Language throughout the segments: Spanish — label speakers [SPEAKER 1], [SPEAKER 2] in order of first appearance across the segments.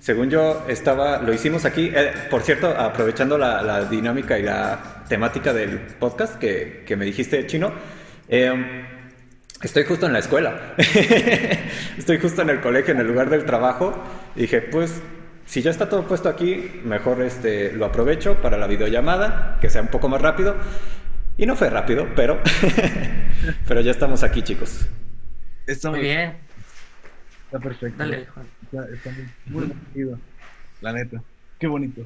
[SPEAKER 1] según yo, estaba, lo hicimos aquí. Eh, por cierto, aprovechando la, dinámica y la temática del podcast que, me dijiste, Chino, eh, estoy justo en la escuela. estoy justo en el colegio, en el lugar del trabajo. Y dije, pues, si ya está todo puesto aquí, mejor este, lo aprovecho para la videollamada, que sea un poco más rápido. Y no fue rápido, pero, pero ya estamos aquí, chicos.
[SPEAKER 2] Está muy bien.
[SPEAKER 3] Está perfecto. Dale, Juan. Está, muy, muy La neta. Qué bonito.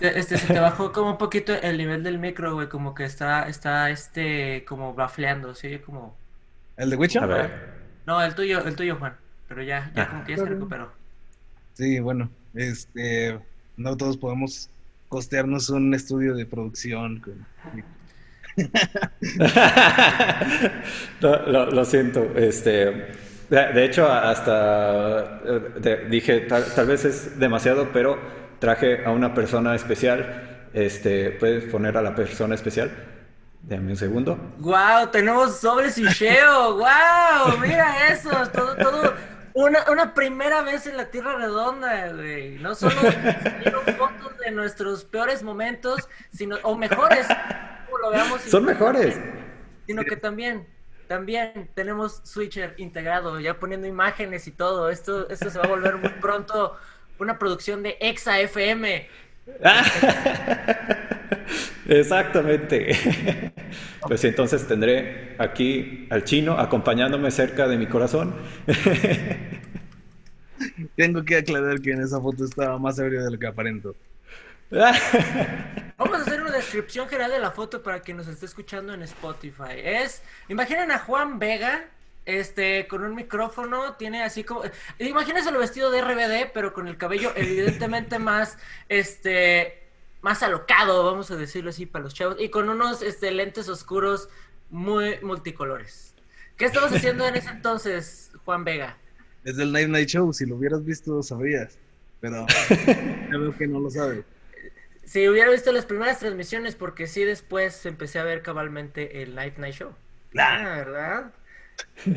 [SPEAKER 2] este, se te bajó como un poquito el nivel del micro, güey. Como que está, está, este, como bafleando. ¿sí? Como...
[SPEAKER 3] ¿El de Witcher? A ver.
[SPEAKER 2] No, el tuyo, el tuyo, Juan. Pero ya, ya ah. como que ya se recuperó.
[SPEAKER 3] Sí, bueno. Este, no todos podemos costearnos un estudio de producción con
[SPEAKER 1] lo, siento. Este, de, hecho, hasta eh, dije, tal, vez es demasiado, pero traje a una persona especial. Este, ¿Puedes poner a la persona especial? Dame un segundo.
[SPEAKER 2] ¡Wow! Tenemos sobres y sheo. ¡Wow! Mira eso. Todo, todo. Una, una primera vez en la Tierra Redonda, güey. No solo fotos de nuestros peores momentos, sino, o mejores,
[SPEAKER 1] son mejores.
[SPEAKER 2] Sino que también, también tenemos Switcher integrado, ya poniendo imágenes y todo. Esto, esto se va a volver muy pronto una producción de Exa FM.
[SPEAKER 1] Exactamente. Pues entonces tendré aquí al chino acompañándome cerca de mi corazón.
[SPEAKER 3] Tengo que aclarar que en esa foto estaba más ebrio de lo que aparento.
[SPEAKER 2] Vamos a hacer una descripción general de la foto para quien nos esté escuchando en Spotify. Es, imaginen a Juan Vega, este, con un micrófono, tiene así como, imagínense lo vestido de RBD, pero con el cabello evidentemente más, este, más alocado, vamos a decirlo así para los chavos, y con unos, este, lentes oscuros muy multicolores. ¿Qué estabas haciendo en ese entonces, Juan Vega?
[SPEAKER 3] Desde el Night Night Show, si lo hubieras visto sabrías, pero creo que no lo sabes.
[SPEAKER 2] Si hubiera visto las primeras transmisiones, porque sí después empecé a ver cabalmente el Night Night Show. Ah, ¿verdad?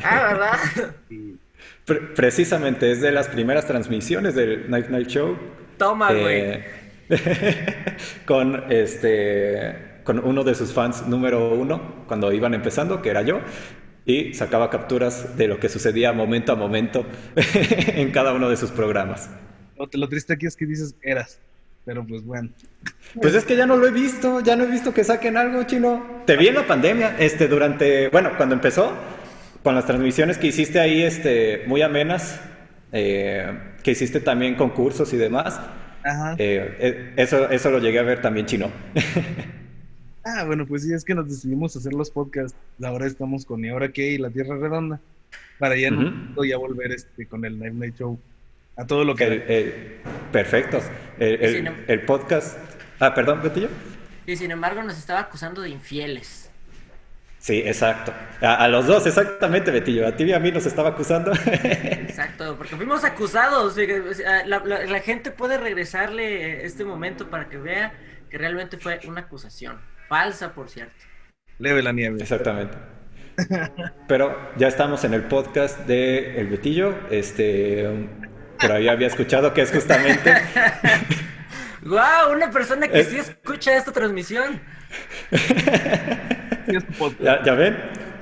[SPEAKER 2] Ah,
[SPEAKER 1] ¿verdad? precisamente es de las primeras transmisiones del Night Night Show.
[SPEAKER 2] Toma, güey.
[SPEAKER 1] Eh, con este con uno de sus fans número uno cuando iban empezando, que era yo, y sacaba capturas de lo que sucedía momento a momento en cada uno de sus programas.
[SPEAKER 3] Lo, lo triste aquí es que dices eras. Pero pues bueno.
[SPEAKER 1] Pues es que ya no lo he visto, ya no he visto que saquen algo, chino. Te vi en la pandemia, este, durante, bueno, cuando empezó, con las transmisiones que hiciste ahí, este, muy amenas, eh, que hiciste también concursos y demás. Ajá. Eh, eh, eso, eso lo llegué a ver también, chino.
[SPEAKER 3] ah, bueno, pues sí, es que nos decidimos hacer los podcasts. Ahora estamos con ¿Y ahora qué? y La Tierra Redonda. Para ya, no, ya volver este, con el Night Night Show a todo lo
[SPEAKER 1] que... perfecto. El, podcast... Ah, perdón, Betillo.
[SPEAKER 2] Y sin embargo nos estaba acusando de infieles.
[SPEAKER 1] Sí, exacto. A, los dos, exactamente, Betillo. A ti y a mí nos estaba acusando.
[SPEAKER 2] Exacto, porque fuimos acusados. La, la, gente puede regresarle este momento para que vea que realmente fue una acusación. Falsa, por cierto.
[SPEAKER 3] Leve la nieve.
[SPEAKER 1] Exactamente. Pero ya estamos en el podcast de El Betillo. Este, por ahí había escuchado que es justamente.
[SPEAKER 2] ¡Wow! Una persona que sí escucha esta transmisión.
[SPEAKER 1] ¿Ya, ven?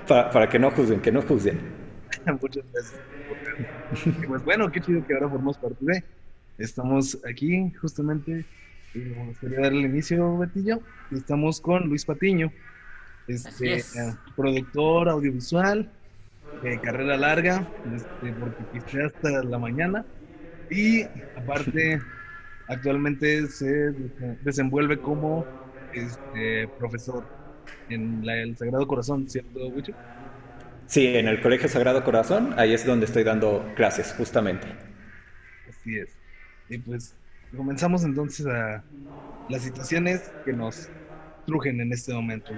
[SPEAKER 1] para que no juzguen, que no juzguen.
[SPEAKER 3] Muchas gracias. Pues bueno, qué chido que ahora formamos parte de. Estamos aquí justamente, y me gustaría darle el inicio, Betillo. Estamos con Luis Patiño, este, productor audiovisual, de carrera larga, este, porque quise hasta la mañana. Y aparte, actualmente se desenvuelve como este, profesor en el Sagrado Corazón, ¿cierto, Wicho?
[SPEAKER 1] Sí, en el Colegio Sagrado Corazón, ahí es donde estoy dando clases, justamente.
[SPEAKER 3] Así es. Y pues comenzamos entonces a las situaciones que nos trujen en este momento.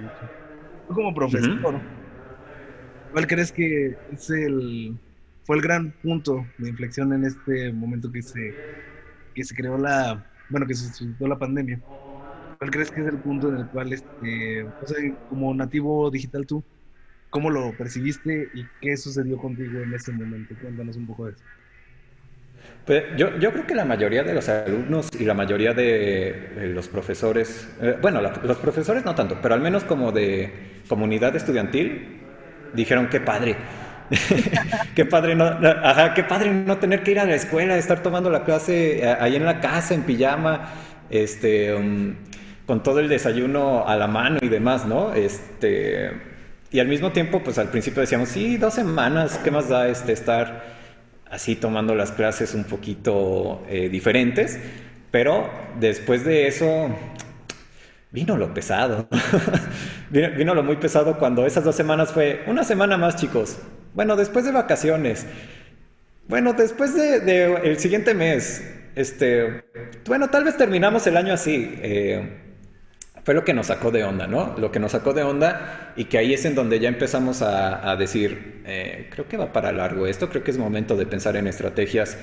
[SPEAKER 3] Tú como profesor, ¿cuál crees que es el fue el gran punto de inflexión en este momento que se, que se creó la, bueno, que se suscitó la pandemia. ¿Cuál crees que es el punto en el cual, este, o sea, como nativo digital tú, cómo lo percibiste y qué sucedió contigo en ese momento? Cuéntanos un poco de eso.
[SPEAKER 1] Pues yo, yo creo que la mayoría de los alumnos y la mayoría de los profesores, eh, bueno, la- los profesores no tanto, pero al menos como de comunidad estudiantil, dijeron qué padre. qué padre no, ajá, qué padre no tener que ir a la escuela, estar tomando la clase eh, ahí en la casa, en pijama, este, um, con todo el desayuno a la mano y demás, ¿no? Este, y al mismo tiempo, pues al principio decíamos, sí, dos semanas, ¿qué más da este estar así tomando las clases un poquito eh, diferentes? Pero después de eso, Vino lo pesado. vino, vino lo muy pesado cuando esas dos semanas fue una semana más, chicos. Bueno, después de vacaciones. Bueno, después de, el siguiente mes. Este, bueno, tal vez terminamos el año así. Eh, fue lo que nos sacó de onda, ¿no? Lo que nos sacó de onda y que ahí es en donde ya empezamos a, a decir, eh, creo que va para largo esto, creo que es momento de pensar en estrategias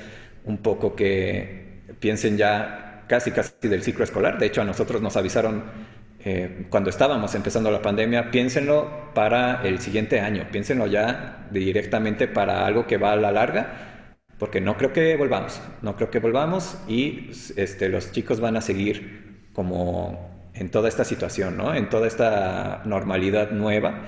[SPEAKER 1] un poco que piensen ya casi casi del ciclo escolar. De hecho, a nosotros nos avisaron eh, cuando estábamos empezando la pandemia, piénsenlo para el siguiente año, piénsenlo ya directamente para algo que va a la larga, porque no creo que volvamos, no creo que volvamos y este, los chicos van a seguir como en toda esta situación, ¿no? En toda esta normalidad nueva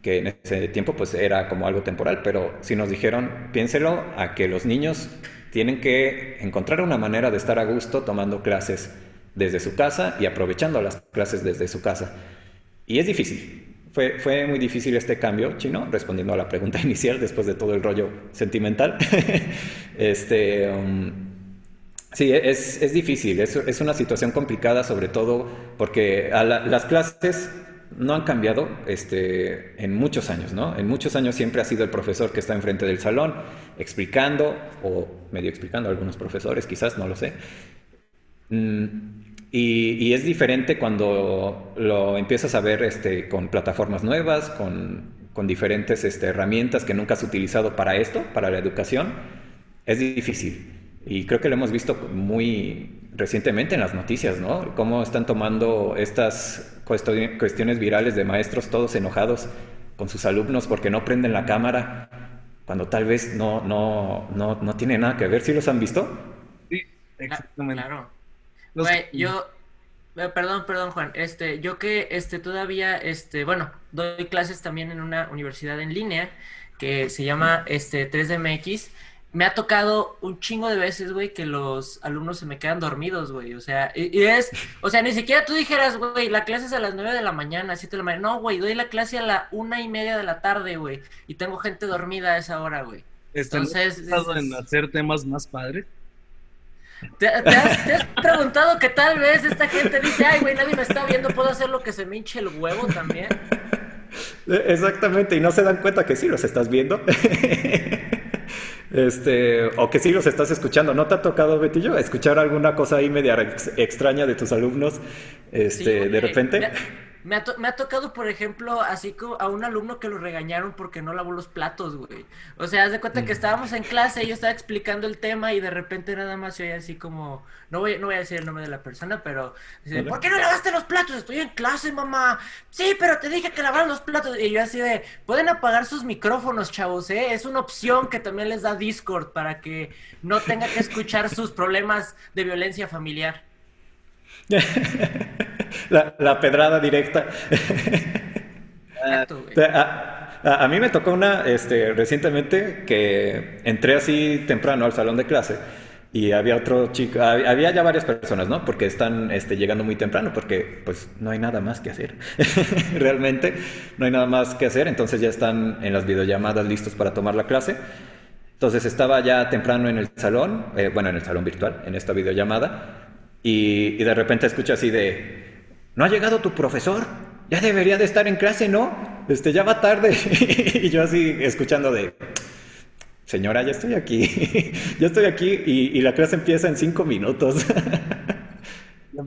[SPEAKER 1] que en ese tiempo pues era como algo temporal, pero sí nos dijeron, piénselo a que los niños tienen que encontrar una manera de estar a gusto tomando clases desde su casa y aprovechando las clases desde su casa. Y es difícil. Fue, fue muy difícil este cambio, Chino, respondiendo a la pregunta inicial después de todo el rollo sentimental. este, um, sí, es, es difícil, es, es, una situación complicada, sobre todo porque la, las clases no han cambiado este, en muchos años, ¿no? En muchos años siempre ha sido el profesor que está enfrente del salón explicando, o medio explicando a algunos profesores, quizás, no lo sé. Mm, y, y, es diferente cuando lo empiezas a ver este, con plataformas nuevas, con, con diferentes este, herramientas que nunca has utilizado para esto, para la educación. Es difícil. Y creo que lo hemos visto muy recientemente en las noticias, ¿no? Cómo están tomando estas cuestiones virales de maestros todos enojados con sus alumnos porque no prenden la cámara, cuando tal vez no, no, no, no tiene nada que ver. ¿Sí los han visto?
[SPEAKER 3] Sí, exactamente.
[SPEAKER 2] Claro. Los... Güey, yo, eh, perdón, perdón, Juan. Este, yo que este todavía, este, bueno, doy clases también en una universidad en línea que se llama este 3DMX. Me ha tocado un chingo de veces, güey, que los alumnos se me quedan dormidos, güey. O sea, y, y, es, o sea, ni siquiera tú dijeras, güey, la clase es a las 9 de la mañana, 7 de la mañana. No, güey, doy la clase a la una y media de la tarde, güey. Y tengo gente dormida a esa hora, güey.
[SPEAKER 3] Entonces, ¿estás en hacer temas más padres?
[SPEAKER 2] ¿Te, te, has, ¿Te, has, preguntado que tal vez esta gente dice, ay, güey, nadie me está viendo, puedo hacer lo que se me hinche el huevo también?
[SPEAKER 1] Exactamente, y no se dan cuenta que sí los estás viendo. Este, o que sí los estás escuchando. ¿No te ha tocado, Betillo, escuchar alguna cosa ahí media ex extraña de tus alumnos este,
[SPEAKER 2] sí,
[SPEAKER 1] de repente?
[SPEAKER 2] Me, me, ha me, ha tocado, por ejemplo, así como a un alumno que lo regañaron porque no lavó los platos, güey. O sea, haz de cuenta que estábamos en clase y yo estaba explicando el tema y de repente nada más oye así como, no voy, no voy a decir el nombre de la persona, pero dice, ¿por qué no lavaste los platos? Estoy en clase, mamá. Sí, pero te dije que lavaran los platos. Y yo así de, pueden apagar sus micrófonos, chavos, ¿eh? Es una opción que también les da Discord para que no tenga que escuchar sus problemas de violencia familiar.
[SPEAKER 1] La, la, pedrada directa.
[SPEAKER 2] Exacto,
[SPEAKER 1] a, a, a, mí me tocó una este, recientemente que entré así temprano al salón de clase y había otro chico, había ya varias personas, ¿no? Porque están este, llegando muy temprano porque pues no hay nada más que hacer. Realmente no hay nada más que hacer, entonces ya están en las videollamadas listos para tomar la clase. Entonces estaba ya temprano en el salón, eh, bueno, en el salón virtual, en esta videollamada. Y, y, de repente escucho así de, ¿no ha llegado tu profesor? Ya debería de estar en clase, ¿no? Este, ya va tarde. y yo así escuchando de, señora, ya estoy aquí. ya estoy aquí y, y, la clase empieza en cinco minutos.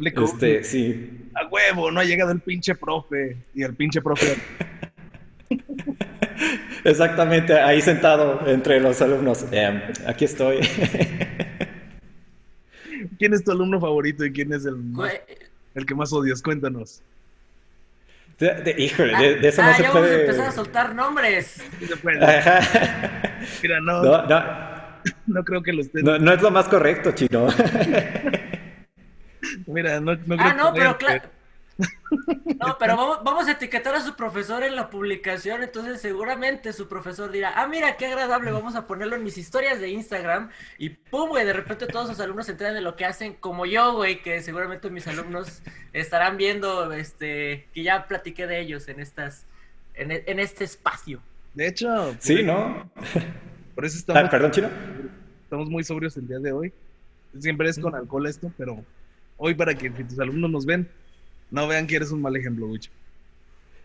[SPEAKER 1] este, sí.
[SPEAKER 3] A huevo, no ha llegado el pinche profe. Y el pinche profe.
[SPEAKER 1] Exactamente, ahí sentado entre los alumnos. Eh, aquí estoy.
[SPEAKER 3] ¿Quién es tu alumno favorito y quién es el, más, el que más odias? Cuéntanos.
[SPEAKER 1] De, de, híjole, de, de, eso
[SPEAKER 2] ah,
[SPEAKER 1] no se
[SPEAKER 2] ya
[SPEAKER 1] puede.
[SPEAKER 2] Vamos a empezar a soltar nombres.
[SPEAKER 3] Sí se puede. Mira, no.
[SPEAKER 1] no, no.
[SPEAKER 3] no creo que lo estén.
[SPEAKER 1] No, no es lo más correcto, chino.
[SPEAKER 3] Mira, no, no creo
[SPEAKER 2] Ah, no,
[SPEAKER 3] que
[SPEAKER 2] pero claro. No, pero vamos, vamos a etiquetar a su profesor en la publicación, entonces seguramente su profesor dirá, ah, mira, qué agradable, vamos a ponerlo en mis historias de Instagram y pum, güey, de repente todos sus alumnos se enteran de lo que hacen, como yo, güey, que seguramente mis alumnos estarán viendo, este, que ya platiqué de ellos en estas, en, en este espacio.
[SPEAKER 3] De hecho, por,
[SPEAKER 1] Sí, ¿no?
[SPEAKER 3] por eso estamos,
[SPEAKER 1] Ah, perdón, chino.
[SPEAKER 3] estamos muy sobrios el día de hoy. Siempre es con alcohol esto, pero hoy para que si tus alumnos nos ven, no vean que eres un mal ejemplo, Wicho.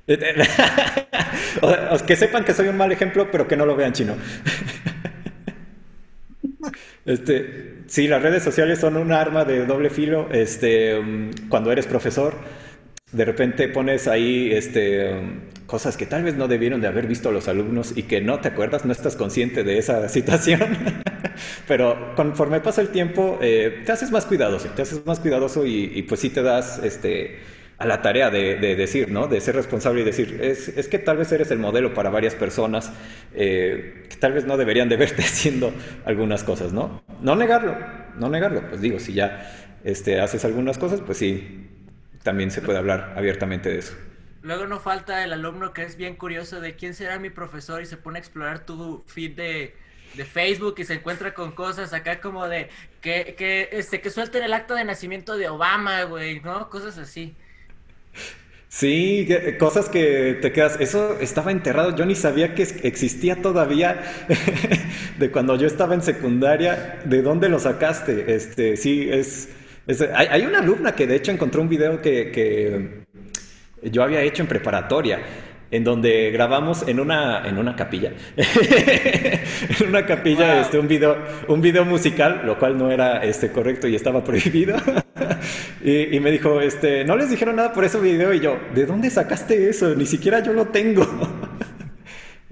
[SPEAKER 1] o, o que sepan que soy un mal ejemplo, pero que no lo vean chino. Este, sí, las redes sociales son un arma de doble filo. Este, um, cuando eres profesor, de repente pones ahí este, cosas que tal vez no debieron de haber visto los alumnos y que no te acuerdas, no estás consciente de esa situación. Pero conforme pasa el tiempo, eh, te haces más cuidadoso, te haces más cuidadoso y, pues sí te das este, a la tarea de, de decir, ¿no? De ser responsable y decir, es, es que tal vez eres el modelo para varias personas eh, que tal vez no deberían de verte haciendo algunas cosas, ¿no? No negarlo, no negarlo. Pues digo, si ya este, haces algunas cosas, pues sí, también se puede hablar abiertamente de eso.
[SPEAKER 2] Luego no falta el alumno que es bien curioso de quién será mi profesor y se pone a explorar tu feed de, de Facebook y se encuentra con cosas acá como de que, que, este, que suelten el acta de nacimiento de Obama, güey, ¿no? Cosas así.
[SPEAKER 1] Sí, que- cosas que te quedas. Eso estaba enterrado. Yo ni sabía que existía todavía de cuando yo estaba en secundaria. ¿De dónde lo sacaste? Este, sí, es. Hay, hay una alumna que de hecho encontró un video que, que yo había hecho en preparatoria. En donde grabamos en una, en una capilla. en una capilla,
[SPEAKER 2] Wow.
[SPEAKER 1] este, un video, un video musical, lo cual no era este, correcto y estaba prohibido. y, y me dijo, este, no les dijeron nada por ese video. Y yo, ¿de dónde sacaste eso? Ni siquiera yo lo tengo.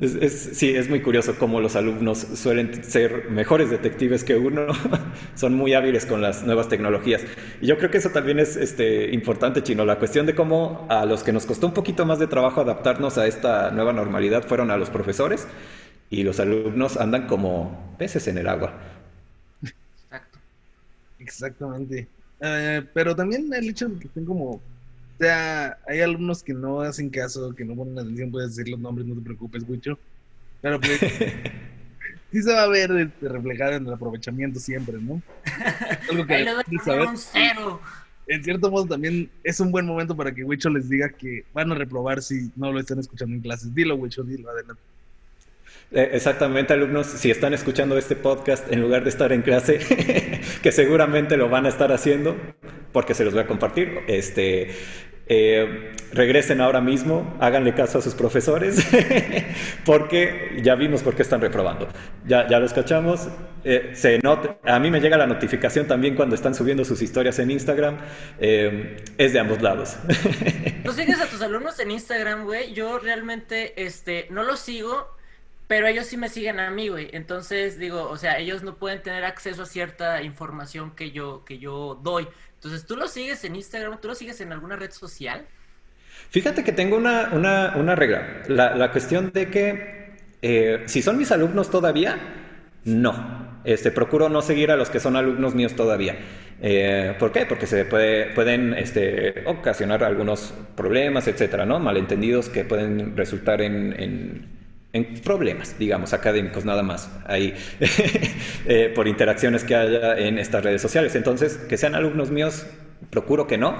[SPEAKER 1] Es, sí, es muy curioso cómo los alumnos suelen ser mejores detectives que uno, son muy hábiles con las nuevas tecnologías. Y yo creo que eso también es este, importante, Chino, la cuestión de cómo a los que nos costó un poquito más de trabajo adaptarnos a esta nueva normalidad fueron a los profesores y los alumnos andan como peces en el agua.
[SPEAKER 2] Exacto.
[SPEAKER 3] Exactamente. Eh, pero también el hecho de que estén como. Sea, hay alumnos que no hacen caso, que no ponen atención, puedes decir los nombres, no te preocupes, Wicho. Pero pues. sí se va a ver este, reflejado en el aprovechamiento siempre, ¿no? Algo que
[SPEAKER 2] Ahí le doy
[SPEAKER 3] saber.
[SPEAKER 2] un cero.
[SPEAKER 3] En cierto modo, también es un buen momento para que Wicho les diga que van a reprobar si no lo están escuchando en clases. Dilo, Wicho, dilo, adelante.
[SPEAKER 1] Eh, Exactamente, alumnos, si están escuchando este podcast en lugar de estar en clase, que seguramente lo van a estar haciendo, porque se los voy a compartir, este, eh, regresen ahora mismo, háganle caso a sus profesores, porque ya vimos por qué están reprobando. Ya, ya los cachamos. eh, se a mí me llega la notificación también cuando están subiendo sus historias en Instagram. eh, es de ambos lados.
[SPEAKER 2] ¿Tú sigues a tus alumnos en Instagram, güey? Yo realmente, este, no los sigo, pero ellos sí me siguen a mí, güey. Entonces, digo, o sea, ellos no pueden tener acceso a cierta información que yo, que yo doy. Entonces, ¿tú los sigues en Instagram? ¿Tú los sigues en alguna red social?
[SPEAKER 1] Fíjate que tengo una, una, una regla. La, la cuestión de que eh, si son mis alumnos todavía, no. Este, procuro no seguir a los que son alumnos míos todavía. Eh, ¿Por qué? Porque se puede, pueden este, ocasionar algunos problemas, etcétera, ¿no? Malentendidos que pueden resultar en- en problemas, digamos, académicos nada más, ahí, eh, por interacciones que haya en estas redes sociales. Entonces, que sean alumnos míos, procuro que no.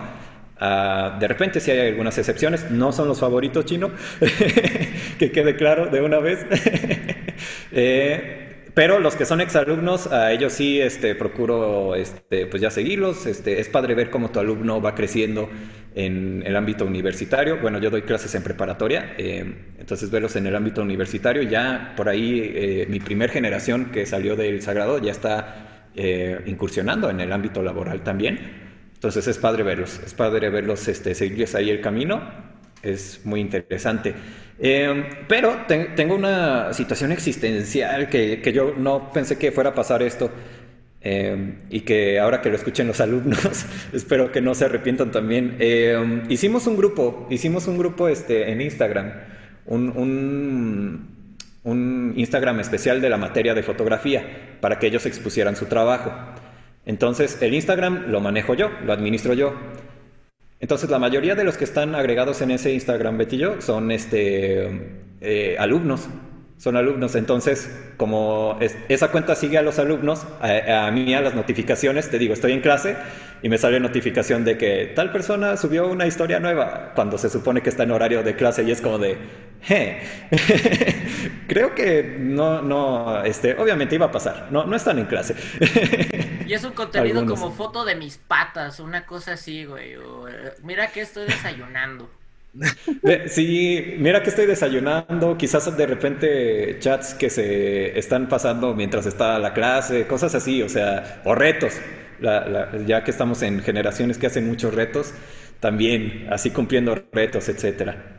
[SPEAKER 1] Ah, de repente sí hay algunas excepciones, no son los favoritos chino, que quede claro de una vez. Eh, pero los que son exalumnos, a ellos sí este, procuro este, pues ya seguirlos. Este, es padre ver cómo tu alumno va creciendo en el ámbito universitario. Bueno, yo doy clases en preparatoria, eh, entonces verlos en el ámbito universitario. Ya por ahí eh, mi primer generación que salió del Sagrado ya está eh, incursionando en el ámbito laboral también. Entonces es padre verlos, es padre verlos este, seguirles ahí el camino, es muy interesante. Eh, pero te- tengo una situación existencial que, que yo no pensé que fuera a pasar esto eh, y que ahora que lo escuchen los alumnos, espero que no se arrepientan también. Eh, hicimos un grupo, hicimos un grupo este, en Instagram, un- un Instagram especial de la materia de fotografía para que ellos expusieran su trabajo. Entonces, el Instagram lo manejo yo, lo administro yo. Entonces, la mayoría de los que están agregados en ese Instagram, Betty yo, son este, eh, alumnos son alumnos. Entonces, como esa cuenta sigue a los alumnos, a, mí a las notificaciones, te digo, estoy en clase y me sale notificación de que tal persona subió una historia nueva cuando se supone que está en horario de clase y es como de, je, creo que no, no, este, obviamente iba a pasar, no, no están en clase.
[SPEAKER 2] y es un contenido como foto de mis patas, una cosa así, güey, eh, mira que estoy desayunando.
[SPEAKER 1] Sí, mira que estoy desayunando, quizás de repente chats que se están pasando mientras está la clase, cosas así, o sea, o retos, ya que estamos en generaciones que hacen muchos retos, también así cumpliendo retos, etcétera.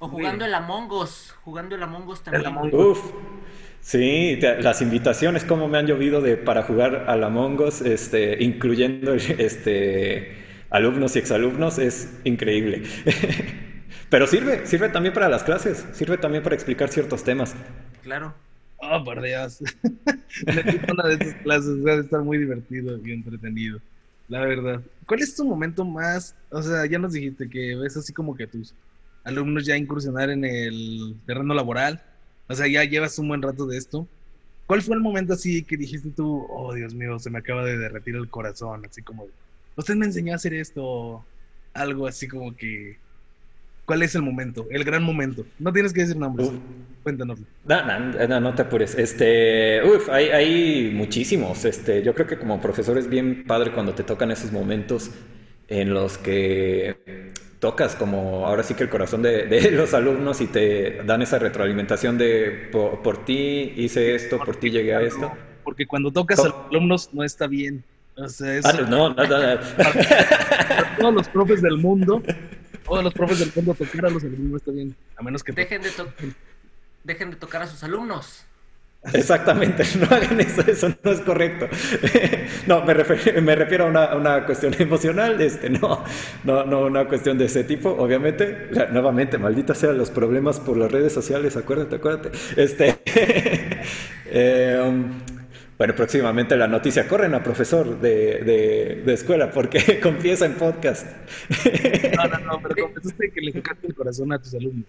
[SPEAKER 2] O jugando el Among Us, jugando el Among Us también.
[SPEAKER 1] Uf, sí, las invitaciones como me han llovido de para jugar al Among Us, este, incluyendo este alumnos y exalumnos es increíble. Pero sirve, sirve también para las clases, sirve también para explicar ciertos temas.
[SPEAKER 2] Claro.
[SPEAKER 3] Oh, por Dios. Una de esas clases a estar muy divertido y entretenido, la verdad. ¿Cuál es tu momento más, o sea, ya nos dijiste que ves así como que tus alumnos ya incursionar en el terreno laboral, o sea, ya llevas un buen rato de esto. ¿Cuál fue el momento así que dijiste tú, oh Dios mío, se me acaba de derretir el corazón, así como usted me enseñó a hacer esto, algo así como que... ¿Cuál es el momento? El gran momento. No tienes que decir nombres. Cuéntanos.
[SPEAKER 1] No, no, te apures. Este, uf, hay, hay, muchísimos. Este, yo creo que como profesor es bien padre cuando te tocan esos momentos en los que tocas como ahora sí que el corazón de, los alumnos y te dan esa retroalimentación de por, ti hice esto, por ti llegué a esto.
[SPEAKER 3] Porque cuando tocas a los alumnos no está bien. O sea,
[SPEAKER 1] ah, no, no, no,
[SPEAKER 3] todos los profes del mundo, todos los profes del mundo tocar a los alumnos está bien, a menos que
[SPEAKER 2] dejen de, dejen de tocar a sus alumnos.
[SPEAKER 1] Exactamente, no hagan eso, eso no es correcto. No, me refiero, me refiero a una, una, cuestión emocional, este, no, no, no una cuestión de ese tipo, obviamente. nuevamente, maldita sea los problemas por las redes sociales, acuérdate, acuérdate. Este, eh, um, bueno, próximamente la noticia, corren a profesor de, de, escuela porque confiesa en podcast.
[SPEAKER 3] No, no, no, pero confesaste que le tocaste el corazón a tus alumnos.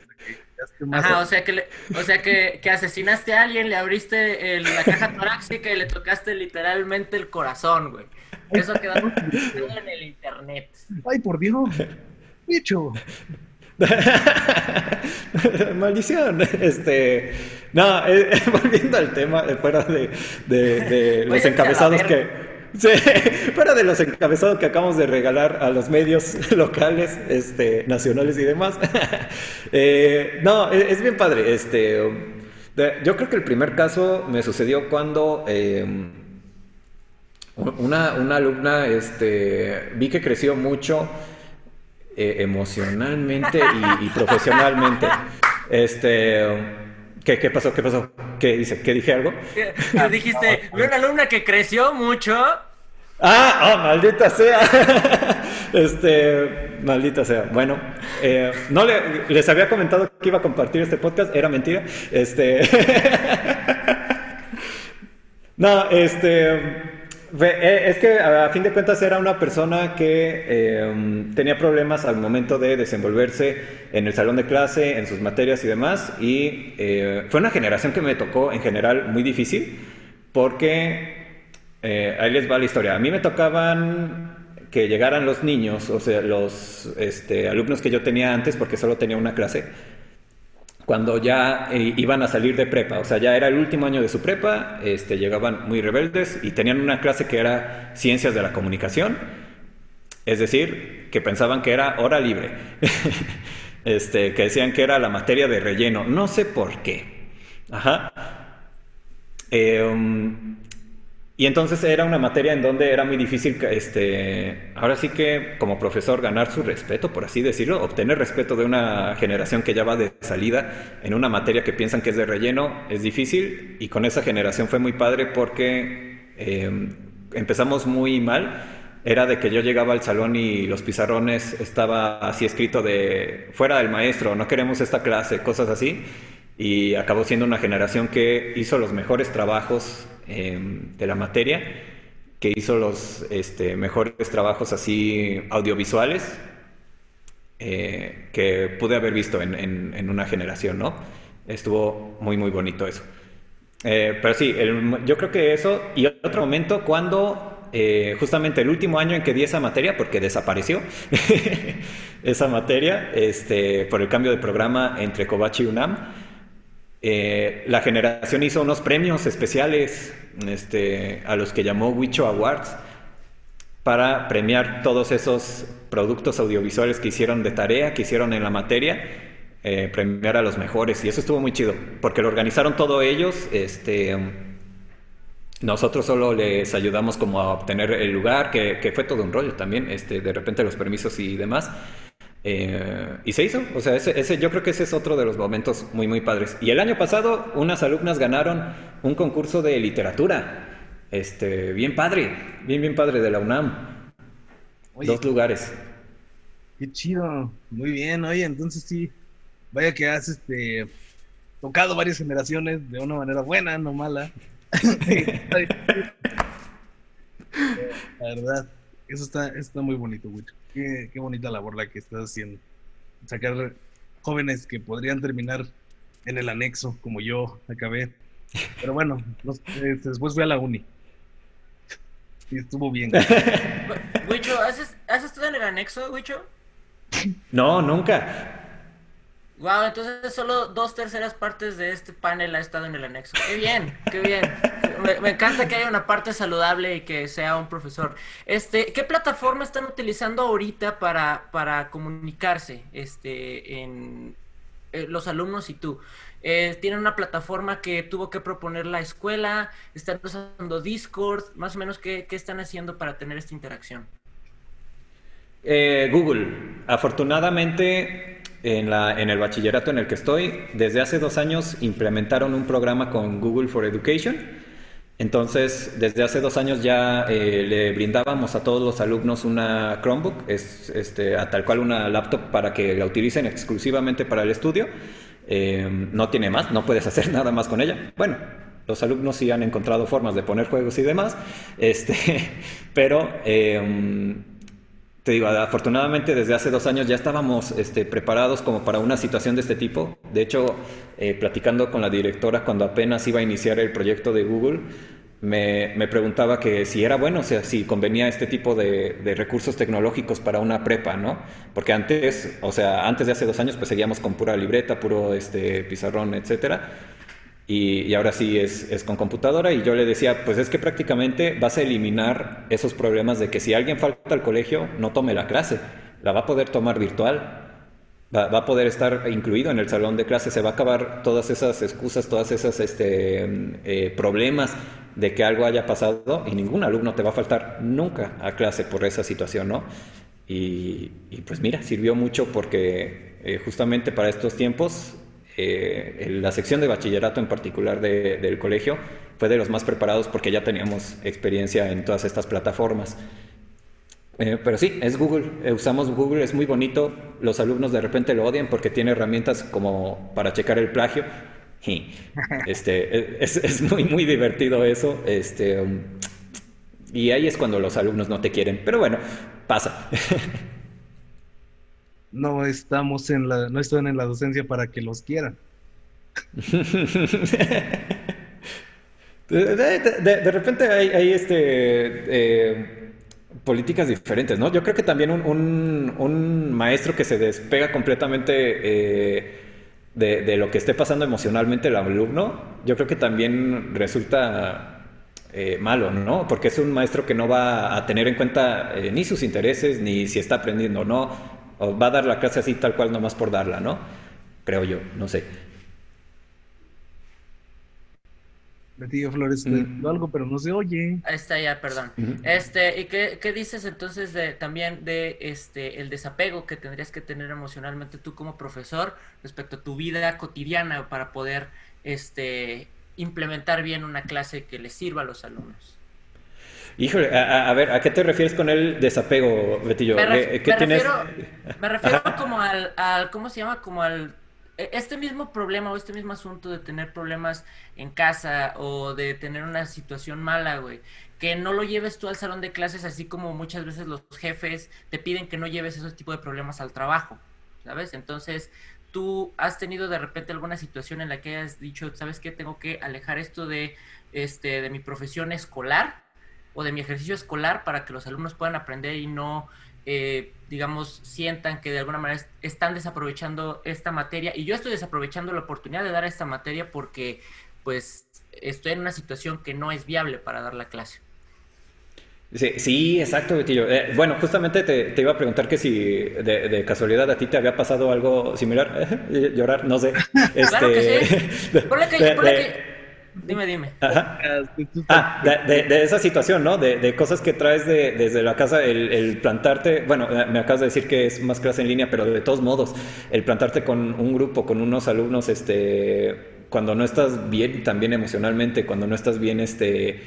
[SPEAKER 2] Ajá, o sea, que, o sea que, que, asesinaste a alguien, le abriste la caja torácica y le tocaste literalmente el corazón, güey. Eso quedó en el internet.
[SPEAKER 3] Ay, por Dios. Bicho.
[SPEAKER 1] Maldición. Este, no, eh, volviendo al tema, fuera de, de, los encabezados que. fuera de los encabezados que acabamos de regalar a los medios locales, este, nacionales y demás. Eh, no, e, es, bien padre. Este, yo creo que el primer caso me sucedió cuando em, una, una, alumna este, vi que creció mucho eh, emocionalmente y, profesionalmente. Este, ¿qué, ¿qué, pasó? ¿Qué pasó? ¿Qué dice? ¿Qué dije algo?
[SPEAKER 2] dijiste, una alumna que creció mucho.
[SPEAKER 1] Ah, oh, maldita sea. este, maldita sea. Bueno, eh, no le, les había comentado que iba a compartir este podcast, era mentira. Este, no, este, es que a fin de cuentas era una persona que em, tenía problemas al momento de desenvolverse en el salón de clase, en sus materias y demás. Y eh, fue una generación que me tocó en general muy difícil porque eh, ahí les va la historia. A mí me tocaban que llegaran los niños, o sea, los este, alumnos que yo tenía antes porque solo tenía una clase cuando ya eh, iban a salir de prepa, o sea, ya era el último año de su prepa, este, llegaban muy rebeldes y tenían una clase que era ciencias de la comunicación, es decir, que pensaban que era hora libre, este, que decían que era la materia de relleno, no sé por qué. Ajá. Eh, um, y entonces era una materia en donde era muy difícil, este, ahora sí que como profesor ganar su respeto, por así decirlo, obtener respeto de una generación que ya va de salida en una materia que piensan que es de relleno, es difícil y con esa generación fue muy padre porque em, empezamos muy mal. Era de que yo llegaba al salón y los pizarrones estaba así escrito de fuera del maestro, no queremos esta clase, cosas así. y acabó siendo una generación que hizo los mejores trabajos em, de la materia, que hizo los este, mejores trabajos así audiovisuales eh, que pude haber visto en, una generación, ¿no? Estuvo muy, muy bonito eso. Eh, pero sí, yo creo que eso, y otro momento cuando eh, justamente el último año en que di esa materia, porque desapareció esa materia, este, por el cambio de programa entre Kobachi y UNAM, eh, la generación hizo unos premios especiales este, a los que llamó Wicho Awards para premiar todos esos productos audiovisuales que hicieron de tarea, que hicieron en la materia, eh, premiar a los mejores. Y eso estuvo muy chido, porque lo organizaron todos ellos. Este, nosotros solo les ayudamos como a obtener el lugar, que, que fue todo un rollo también, este, de repente los permisos y demás. Eh, y se hizo, o sea, ese, yo creo que ese es otro de los momentos muy, muy padres. Y el año pasado unas alumnas ganaron un concurso de literatura, este, bien padre, bien, bien padre de la UNAM. Dos lugares.
[SPEAKER 3] Qué chido, muy bien, oye, entonces sí, vaya que has este, tocado varias generaciones de una manera buena, no mala. la verdad, eso está, está muy bonito, Wicho qué, bonita labor la que estás haciendo. Sacar jóvenes que podrían terminar en el anexo, como yo acabé. Pero bueno, este, después fui a la uni. Y estuvo bien.
[SPEAKER 2] Wicho, ¿has, ¿has estado en el anexo, Wicho?
[SPEAKER 1] No, nunca.
[SPEAKER 2] Wow, entonces solo dos terceras partes de este panel ha estado en el anexo. Qué bien, qué bien. Me, encanta que haya una parte saludable y que sea un profesor. Este, ¿qué plataforma están utilizando ahorita para, para comunicarse, este, en eh, los alumnos y tú? Eh, tienen una plataforma que tuvo que proponer la escuela, están usando Discord, más o menos qué, qué están haciendo para tener esta interacción.
[SPEAKER 1] Eh, Google, afortunadamente en, la, el bachillerato en el que estoy, desde hace dos años implementaron un programa con Google for Education. Entonces, desde hace dos años ya eh, le brindábamos a todos los alumnos una Chromebook, es, este, a tal cual una laptop para que la utilicen exclusivamente para el estudio. Eh, no tiene más, no puedes hacer nada más con ella. Bueno, los alumnos sí han encontrado formas de poner juegos y demás, este, pero eh, te digo, afortunadamente desde hace dos años ya estábamos este, preparados como para una situación de este tipo. De hecho, eh, platicando con la directora cuando apenas iba a iniciar el proyecto de Google, me, preguntaba que si era bueno, o sea, si convenía este tipo de, recursos tecnológicos para una prepa, ¿no? Porque antes, o sea, antes de hace dos años, pues seguíamos con pura libreta, puro este, pizarrón, etcétera y, ahora sí es, con computadora. Y yo le decía, pues es que prácticamente vas a eliminar esos problemas de que si alguien falta al colegio no tome la clase, la va a poder tomar virtual, va, a poder estar incluido en el salón de clase, se va a acabar todas esas excusas, todas esas este, eh, problemas de que algo haya pasado y ningún alumno te va a faltar nunca a clase por esa situación, ¿no? Y, pues mira, sirvió mucho porque eh, justamente para estos tiempos eh, la sección de bachillerato en particular del colegio fue de los más preparados porque ya teníamos experiencia en todas estas plataformas. Eh, pero sí, es Google, eh, usamos Google, es muy bonito, los alumnos de repente lo odian porque tiene herramientas como para checar el plagio. este, es, es, muy, muy divertido eso. Este, um, y ahí es cuando los alumnos no te quieren. Pero bueno, pasa.
[SPEAKER 3] no estamos en la, no están en la docencia para que los quieran.
[SPEAKER 1] de, repente hay, este eh, políticas diferentes, ¿no? Yo creo que también un, maestro que se despega completamente eh, de, lo que esté pasando emocionalmente el alumno, yo creo que también resulta eh, malo, ¿no? Porque es un maestro que no va a tener en cuenta ni sus intereses, ni si está aprendiendo o no o va a dar la clase así tal cual nomás por darla, ¿no? Creo yo, no sé.
[SPEAKER 3] Betillo Flores mm. algo, pero no se oye.
[SPEAKER 2] Ahí está ya, perdón. Este, ¿y qué, qué, dices entonces de también de este el desapego que tendrías que tener emocionalmente tú como profesor respecto a tu vida cotidiana para poder este implementar bien una clase que les sirva a los alumnos?
[SPEAKER 1] Híjole, a, ver, ¿a qué te refieres con el desapego, Betillo?
[SPEAKER 2] Me, ¿Qué, me refiero, como al, ¿cómo se llama? Como al e, este mismo problema o este mismo asunto de tener problemas en casa o de tener una situación mala, güey, que no lo lleves tú al salón de clases, así como muchas veces los jefes te piden que no lleves ese tipo de problemas al trabajo, ¿sabes? Entonces, tú has tenido de repente alguna situación en la que has dicho, ¿sabes qué? Tengo que alejar esto de, este, de mi profesión escolar o de mi ejercicio escolar para que los alumnos puedan aprender y no eh, digamos, sientan que de alguna manera están desaprovechando esta materia y yo estoy desaprovechando la oportunidad de dar esta materia porque pues estoy en una situación que no es viable para dar la clase.
[SPEAKER 1] Sí, sí exacto, Betillo. Eh, bueno, justamente te, iba a preguntar que si de, casualidad a ti te había pasado algo similar. Llorar, no sé.
[SPEAKER 2] Claro que sí. que, Dime, dime.
[SPEAKER 1] Ah, de, esa situación, ¿no? De, cosas que traes desde la casa, el, plantarte, bueno, eh, me acabas de decir que es más clase en línea, pero de todos modos, el plantarte con un grupo, con unos alumnos, este, cuando no estás bien, también emocionalmente, cuando no estás bien, este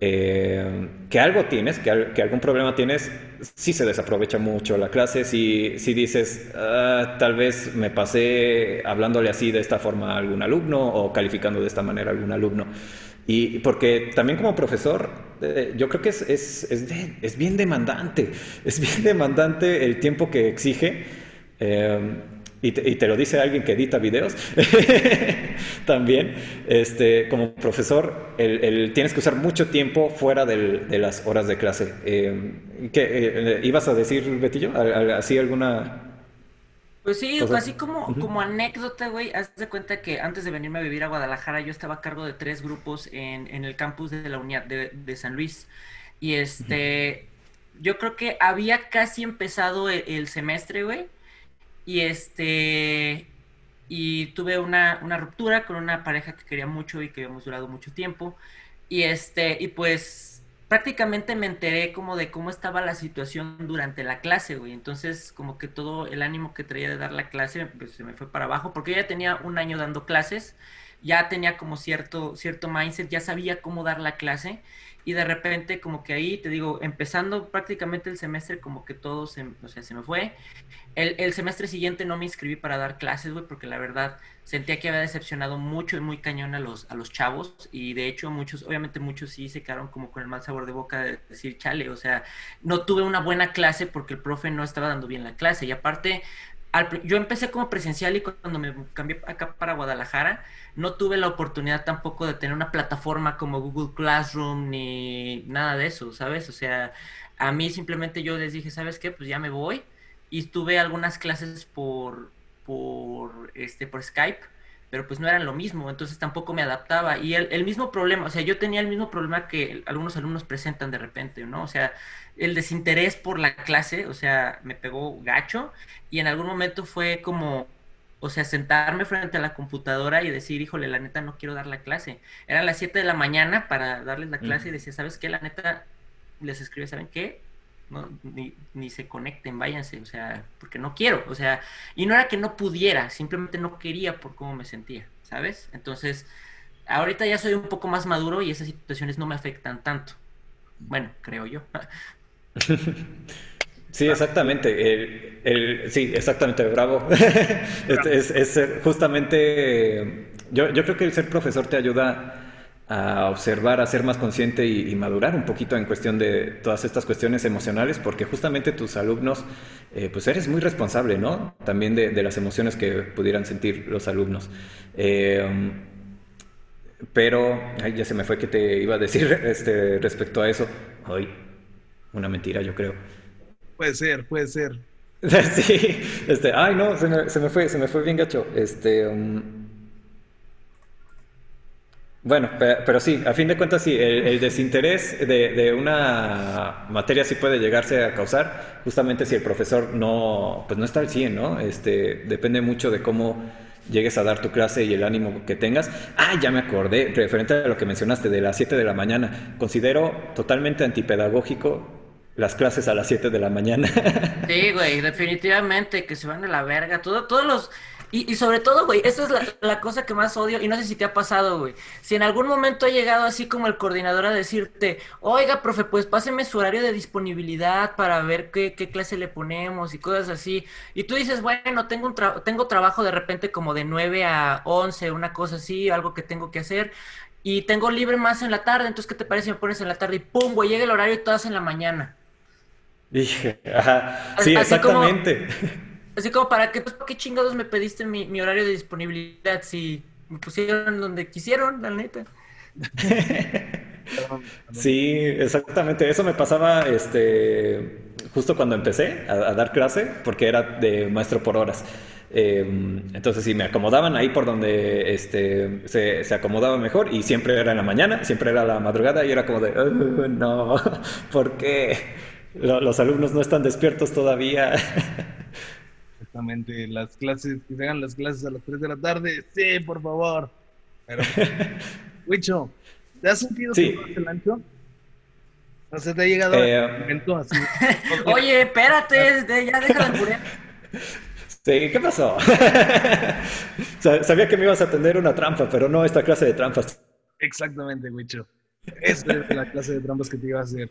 [SPEAKER 1] eh, que algo tienes, que, algún problema tienes, si se desaprovecha mucho la clase, si, si dices, ah, tal vez me pasé hablándole así de esta forma a algún alumno o calificando de esta manera a algún alumno. Y porque también como profesor, eh, yo creo que es, es, es, bien demandante, es bien demandante el tiempo que exige. Eh, y te, lo dice alguien que edita videos, también, este, como profesor, el, tienes que usar mucho tiempo fuera de las horas de clase. Eh, ¿qué, eh, ¿Ibas a decir, Betillo? ¿Así alguna...?
[SPEAKER 2] Pues sí, así como, como anécdota, güey, haz de cuenta que antes de venirme a vivir a Guadalajara, yo estaba a cargo de tres grupos en, en el campus de la unidad de, San Luis. Y este, yo creo que había casi empezado el, el semestre, güey y este. Y tuve una, ruptura con una pareja que quería mucho y que habíamos durado mucho tiempo. Y este, y pues prácticamente me enteré como de cómo estaba la situación durante la clase, güey. Entonces, como que todo el ánimo que traía de dar la clase, pues se me fue para abajo, porque yo ya tenía un año dando clases, ya tenía como cierto, cierto mindset, ya sabía cómo dar la clase, y de repente como que ahí, te digo, empezando prácticamente el semestre, como que todo se, o sea, se me fue. El, semestre siguiente no me inscribí para dar clases, güey, porque la verdad sentía que había decepcionado mucho y muy cañón a los, a los chavos, y de hecho muchos, obviamente muchos sí se quedaron como con el mal sabor de boca de decir, chale, o sea, no tuve una buena clase porque el profe no estaba dando bien la clase, y aparte yo empecé como presencial y cuando me cambié acá para Guadalajara, no tuve la oportunidad tampoco de tener una plataforma como Google Classroom ni nada de eso, ¿sabes? O sea, a mí simplemente yo les dije, ¿sabes qué? Pues ya me voy. Y tuve algunas clases por, por, este, por Skype pero pues no eran lo mismo, entonces tampoco me adaptaba. Y el, mismo problema, o sea, yo tenía el mismo problema que algunos alumnos presentan de repente, ¿no? O sea, el desinterés por la clase, o sea, me pegó gacho y en algún momento fue como, o sea, sentarme frente a la computadora y decir, híjole, la neta no quiero dar la clase. Eran las 7 de la mañana para darles la clase y decía, ¿sabes qué? La neta les escribe, ¿saben qué? No, ni, ni, se conecten, váyanse, o sea, porque no quiero, o sea, y no era que no pudiera, simplemente no quería por cómo me sentía, ¿sabes? Entonces, ahorita ya soy un poco más maduro y esas situaciones no me afectan tanto. Bueno, creo yo.
[SPEAKER 1] Sí, exactamente. El, sí, exactamente, bravo. es, es, justamente, yo, yo creo que el ser profesor te ayuda a observar, a ser más consciente y, madurar un poquito en cuestión de todas estas cuestiones emocionales, porque justamente tus alumnos, eh, pues eres muy responsable, ¿no? También de, las emociones que pudieran sentir los alumnos. Eh, pero, ay, ya se me fue que te iba a decir este, respecto a eso. Ay, una mentira, yo creo.
[SPEAKER 3] Puede ser, puede ser.
[SPEAKER 1] sí, este, ay, no, se me, se me, fue, se me fue bien gacho. Este, um, bueno, pero, sí, a fin de cuentas sí, el, desinterés de, una materia sí puede llegarse a causar, justamente si el profesor no, pues no está al 100, ¿no? Este, depende mucho de cómo llegues a dar tu clase y el ánimo que tengas. Ah, ya me acordé, referente a lo que mencionaste de las 7 de la mañana, considero totalmente antipedagógico las clases a las 7 de la mañana.
[SPEAKER 2] Sí, güey, definitivamente que se van a la verga. Todo, todos los Y, y sobre todo, güey, esta es la, la cosa que más odio y no sé si te ha pasado, güey. Si en algún momento ha llegado así como el coordinador a decirte, oiga, profe, pues páseme su horario de disponibilidad para ver qué, qué clase le ponemos y cosas así. Y tú dices, bueno, tengo, un tra- tengo trabajo de repente como de 9 a 11, una cosa así, algo que tengo que hacer. Y tengo libre más en la tarde, entonces, ¿qué te parece si me pones en la tarde? Y pum, güey, llega el horario y todas en la mañana.
[SPEAKER 1] Dije, ajá. Sí,
[SPEAKER 2] Así como-
[SPEAKER 1] exactamente.
[SPEAKER 2] Así como, ¿para qué, pues, ¿para qué chingados me pediste mi, horario de disponibilidad si me pusieron donde quisieron, la neta?
[SPEAKER 1] Sí, exactamente. Eso me pasaba este, justo cuando empecé a, dar clase, porque era de maestro por horas. Eh, entonces, sí, me acomodaban ahí por donde este, se, se acomodaba mejor y siempre era en la mañana, siempre era la madrugada y era como de, "Oh, no, ¿por qué? Lo- Los alumnos no están despiertos todavía.
[SPEAKER 3] Exactamente, las clases, que se hagan las clases a las 3 de la tarde, sí, por favor. Pero, Wicho, ¿te has sentido
[SPEAKER 1] Sí.
[SPEAKER 3] que el ancho? O sea, te ha llegado
[SPEAKER 1] Eh,
[SPEAKER 3] el momento así.
[SPEAKER 2] Oye, espérate, ya déjala de alburear.
[SPEAKER 1] Sí, ¿qué pasó? Sa- Sabía que me ibas a tender una trampa, pero no esta clase de trampas.
[SPEAKER 3] Exactamente, Wicho. Esa es la clase de trampas que te iba a hacer.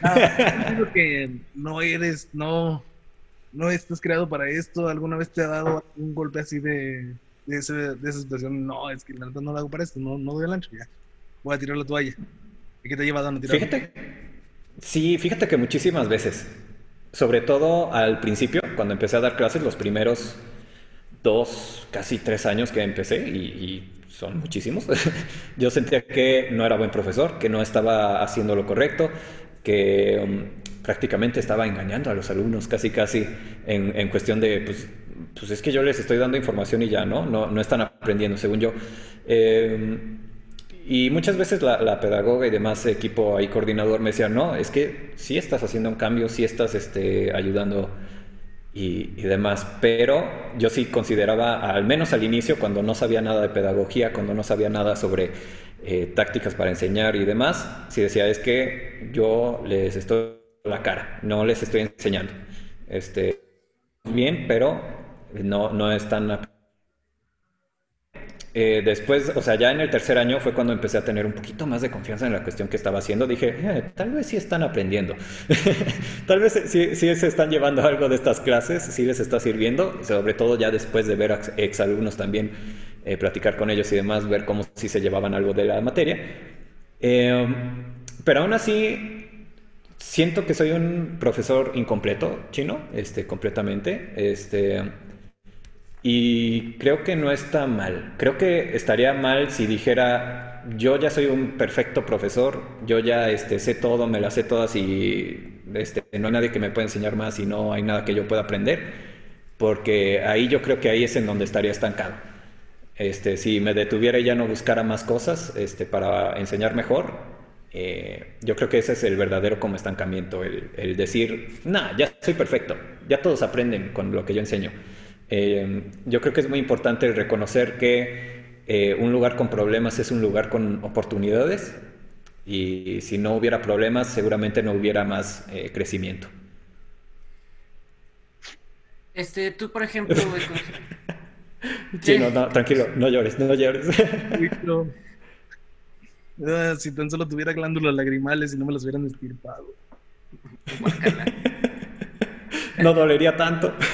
[SPEAKER 3] Nada, que no eres, no, no estás creado para esto. ¿Alguna vez te ha dado un golpe así de, de, de esa situación? No, es que la neta no lo hago para esto, no, no doy el ancho ya. Voy a tirar la toalla. ¿Y qué te lleva a tirar?
[SPEAKER 1] Fíjate, sí, fíjate que muchísimas veces, sobre todo al principio, cuando empecé a dar clases, los primeros dos, casi tres años que empecé, y, y son muchísimos, yo sentía que no era buen profesor, que no estaba haciendo lo correcto, que um, prácticamente estaba engañando a los alumnos, casi casi, en, en cuestión de, pues, pues es que yo les estoy dando información y ya, ¿no? No, no están aprendiendo, según yo. Eh, y muchas veces la, la pedagoga y demás equipo ahí coordinador me decían, no, es que sí estás haciendo un cambio, sí estás este, ayudando y, y demás, pero yo sí consideraba, al menos al inicio, cuando no sabía nada de pedagogía, cuando no sabía nada sobre eh, tácticas para enseñar y demás, sí decía, es que yo les estoy la cara, no les estoy enseñando. Este, bien, pero no, no están eh, después, o sea, ya en el tercer año fue cuando empecé a tener un poquito más de confianza en la cuestión que estaba haciendo. Dije, "Eh, tal vez sí están aprendiendo. tal vez sí, sí se están llevando algo de estas clases, sí les está sirviendo, sobre todo ya después de ver a ex- exalumnos también, eh, platicar con ellos y demás, ver cómo sí se llevaban algo de la materia. Eh, pero aún así, siento que soy un profesor incompleto, chino, este, completamente. Este, y creo que no está mal. Creo que estaría mal si dijera, yo ya soy un perfecto profesor, yo ya este, sé todo, me las sé todas y este, no hay nadie que me pueda enseñar más y no hay nada que yo pueda aprender, porque ahí yo creo que ahí es en donde estaría estancado. Este, si me detuviera y ya no buscara más cosas este, para enseñar mejor, eh, yo creo que ese es el verdadero como estancamiento, el, el decir, nah, ya soy perfecto, ya todos aprenden con lo que yo enseño. Eh, yo creo que es muy importante reconocer que eh, un lugar con problemas es un lugar con oportunidades y si no hubiera problemas seguramente no hubiera más eh, crecimiento.
[SPEAKER 2] Este, tú, por ejemplo,
[SPEAKER 1] Sí, no, no, tranquilo, no llores, no llores.
[SPEAKER 3] Ah, si tan solo tuviera glándulas lagrimales y no me las hubieran estirpado.
[SPEAKER 1] No dolería tanto.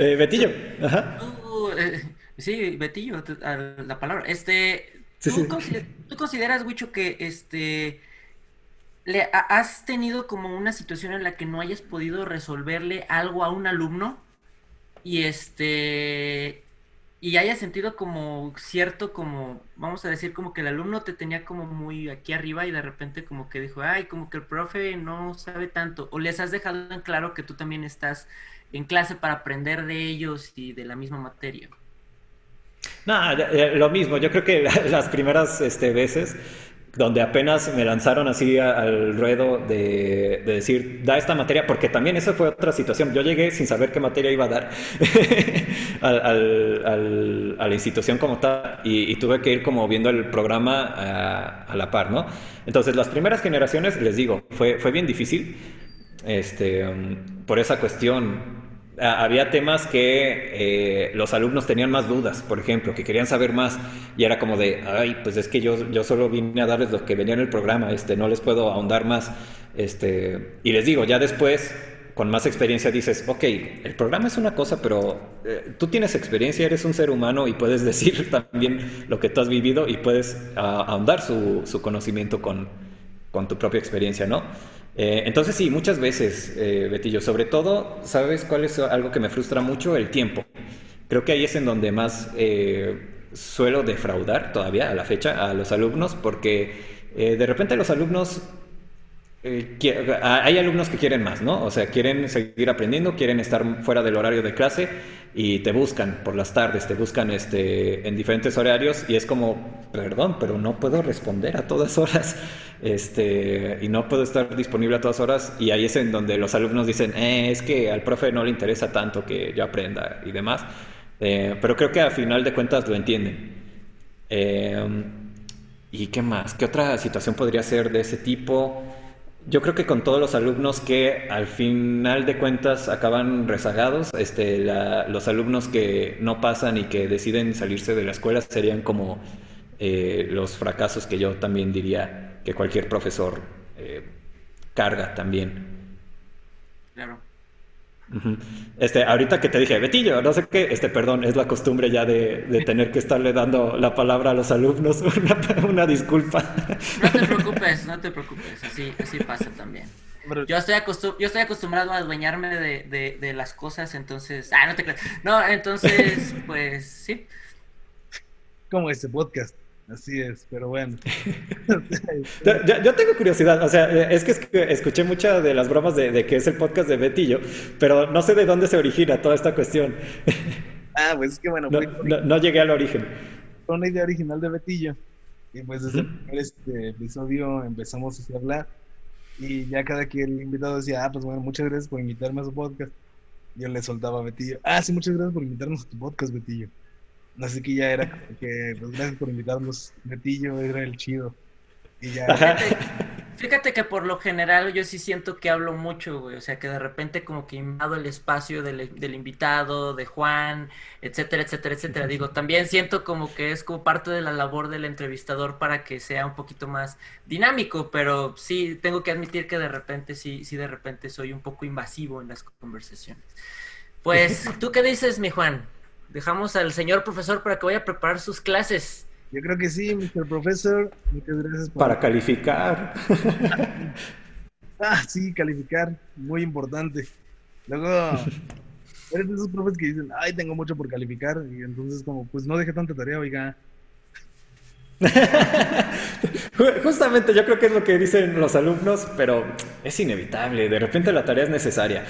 [SPEAKER 1] Eh, Betillo, ajá.
[SPEAKER 2] Eh, sí, Betillo, la palabra. Este, ¿tú,
[SPEAKER 1] sí.
[SPEAKER 2] consider- tú consideras, Wicho, que este le ha- has tenido como una situación en la que no hayas podido resolverle algo a un alumno y este y hayas sentido como cierto como vamos a decir como que el alumno te tenía como muy aquí arriba y de repente como que dijo, "Ay, como que el profe no sabe tanto" o les has dejado en claro que tú también estás en clase para aprender de ellos y de la misma materia.
[SPEAKER 1] No, lo mismo, yo creo que la- las primeras este, veces donde apenas me lanzaron así al ruedo de, de decir, da esta materia, porque también esa fue otra situación. Yo llegué sin saber qué materia iba a dar a la institución como tal y, tuve que ir como viendo el programa a, a la par, ¿no? Entonces, las primeras generaciones, les digo, fue, fue bien difícil este, por esa cuestión había temas que eh, los alumnos tenían más dudas, por ejemplo, que querían saber más y era como de, ay, pues es que yo, yo solo vine a darles lo que venía en el programa, este, no les puedo ahondar más. Este, y les digo, ya después, con más experiencia, dices, ok, el programa es una cosa, pero eh, tú tienes experiencia, eres un ser humano y puedes decir también lo que tú has vivido y puedes ah, ahondar su, su conocimiento con, con tu propia experiencia, ¿no? Eh, entonces sí, muchas veces, eh, Betillo, sobre todo, ¿sabes cuál es algo que me frustra mucho? El tiempo. Creo que ahí es en donde más eh, suelo defraudar todavía a la fecha a los alumnos, porque de repente los alumnos hay alumnos que quieren más, ¿no? O sea, quieren seguir aprendiendo, quieren estar fuera del horario de clase y te buscan por las tardes, te buscan este, en diferentes horarios y es como, perdón, pero no puedo responder a todas horas este, y no puedo estar disponible a todas horas y ahí es en donde los alumnos dicen, eh, es que al profe no le interesa tanto que yo aprenda y demás, eh, pero creo que al final de cuentas lo entienden. Eh, ¿Y qué más? ¿Qué otra situación podría ser de ese tipo? Yo creo que con todos los alumnos que al final de cuentas acaban rezagados, este, los alumnos que no pasan y que deciden salirse de la escuela serían como eh, los fracasos que yo también diría que cualquier profesor eh, carga también.
[SPEAKER 2] Claro.
[SPEAKER 1] Este, ahorita que te dije, Betillo, no sé qué, este, perdón, es la costumbre ya de, tener que estarle dando la palabra a los alumnos, una, disculpa.
[SPEAKER 2] No te preocupes, no te preocupes, así, así pasa también. Yo estoy, yo estoy acostumbrado a adueñarme de, de, las cosas, entonces, ah, no te creas. No, entonces, pues, sí.
[SPEAKER 3] Como este podcast. Así es, pero bueno.
[SPEAKER 1] yo, tengo curiosidad, o sea, es que escuché muchas de las bromas de, que es el podcast de Betillo, pero no sé de dónde se origina toda esta cuestión.
[SPEAKER 3] Ah, pues es que bueno.
[SPEAKER 1] No, llegué al origen.
[SPEAKER 3] Fue una idea original de Betillo. Y pues desde el primer este episodio empezamos a hablar. Y ya cada que el invitado decía, ah, pues bueno, muchas gracias por invitarme a su podcast. Yo le soltaba a Betillo, ah, sí, muchas gracias por invitarnos a tu podcast, Betillo. Así que ya era que, pues, gracias por invitarnos, Netillo, era el chido. Y ya.
[SPEAKER 2] Fíjate, que por lo general yo sí siento que hablo mucho, güey. O sea, que de repente como que invado el espacio del, del, invitado, de Juan, etcétera, etcétera, etcétera. Digo, también siento como que es como parte de la labor del entrevistador para que sea un poquito más dinámico, pero sí tengo que admitir que de repente sí, sí de repente soy un poco invasivo en las conversaciones. Pues, ¿tú qué dices, mi Juan? Dejamos al señor profesor para que vaya a preparar sus clases.
[SPEAKER 3] Yo creo que sí, Mr. Profesor. Muchas gracias
[SPEAKER 1] Para calificar.
[SPEAKER 3] ah, sí, calificar. Muy importante. Luego, eres de esos profes que dicen, ay, tengo mucho por calificar. Y entonces, como, pues no deje tanta tarea, oiga.
[SPEAKER 1] Justamente yo creo que es lo que dicen los alumnos, pero es inevitable. De repente la tarea es necesaria.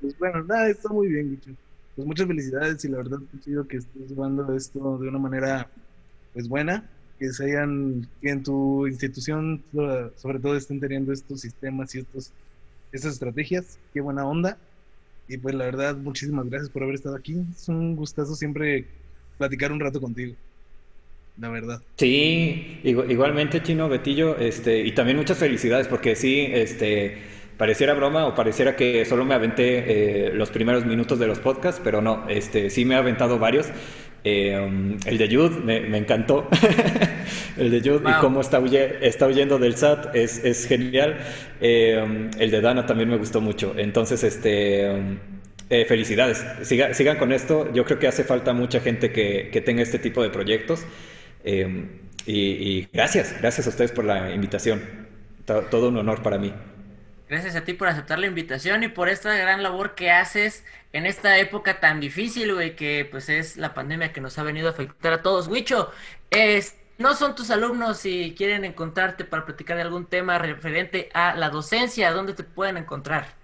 [SPEAKER 3] pues bueno, nada, está muy bien, Guicho pues muchas felicidades y la verdad sido que estés llevando esto de una manera pues buena, que se hayan, que en tu institución sobre todo estén teniendo estos sistemas y estos, estas estrategias, qué buena onda. Y pues la verdad, muchísimas gracias por haber estado aquí. Es un gustazo siempre platicar un rato contigo. La verdad.
[SPEAKER 1] Sí, igualmente Chino Betillo, este, y también muchas felicidades porque sí, este, pareciera broma o pareciera que solo me aventé eh, los primeros minutos de los podcasts, pero no, este, sí me he aventado varios. Eh, um, el de Jude me, encantó. el de Jude y cómo está, está huyendo del SAT es, es genial. Eh, um, el de Dana también me gustó mucho. Entonces, este, um, felicidades. sigan con esto. Yo creo que hace falta mucha gente que, que tenga este tipo de proyectos. Y, y, gracias, gracias a ustedes por la invitación. Todo un honor para mí.
[SPEAKER 2] Gracias a ti por aceptar la invitación y por esta gran labor que haces en esta época tan difícil, güey, que pues es la pandemia que nos ha venido a afectar a todos. Wicho, es, no son tus alumnos y quieren encontrarte para platicar de algún tema referente a la docencia, ¿dónde te pueden encontrar?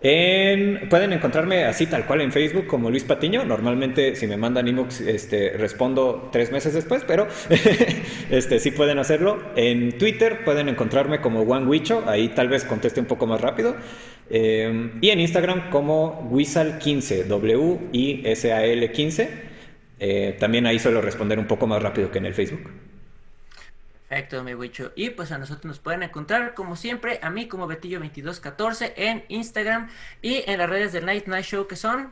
[SPEAKER 1] Pueden encontrarme así tal cual en Facebook como Luis Patiño. Normalmente si me mandan inbox este, respondo tres meses después, pero este, sí pueden hacerlo. En Twitter pueden encontrarme como Juan Huicho, ahí tal vez conteste un poco más rápido. Em, y en Instagram como Wisal15, W-I-S-A-L 15. Eh, también ahí suelo responder un poco más rápido que en el Facebook.
[SPEAKER 2] Perfecto, mi Wicho. Y pues a nosotros nos pueden encontrar, como siempre, a mí como Betillo2214 en Instagram y en las redes del Night Night Show que son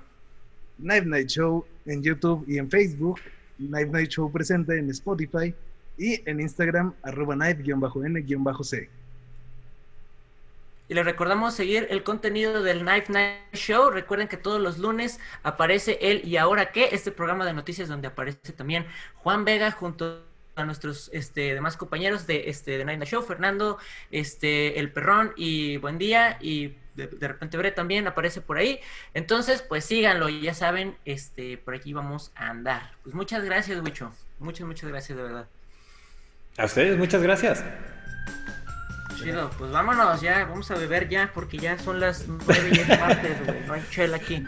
[SPEAKER 3] Night Night Show en YouTube y en Facebook, Night Night Show presente en Spotify y en Instagram arroba night-n-c.
[SPEAKER 2] Y les recordamos seguir el contenido del Night Night Show. Recuerden que todos los lunes aparece el Y Ahora qué, este programa de noticias donde aparece también Juan Vega junto a nuestros este, demás compañeros de, este, de Night Show, Fernando, este, El Perrón y Buen Día y de, repente Bre también aparece por ahí. Entonces, pues síganlo ya saben, este, por aquí vamos a andar. Pues muchas gracias, Wicho. Muchas, muchas gracias, de verdad.
[SPEAKER 1] A ustedes, muchas gracias.
[SPEAKER 2] Chido, pues vámonos ya, vamos a beber ya, porque ya son las nueve y es martes, güey, no hay chela aquí.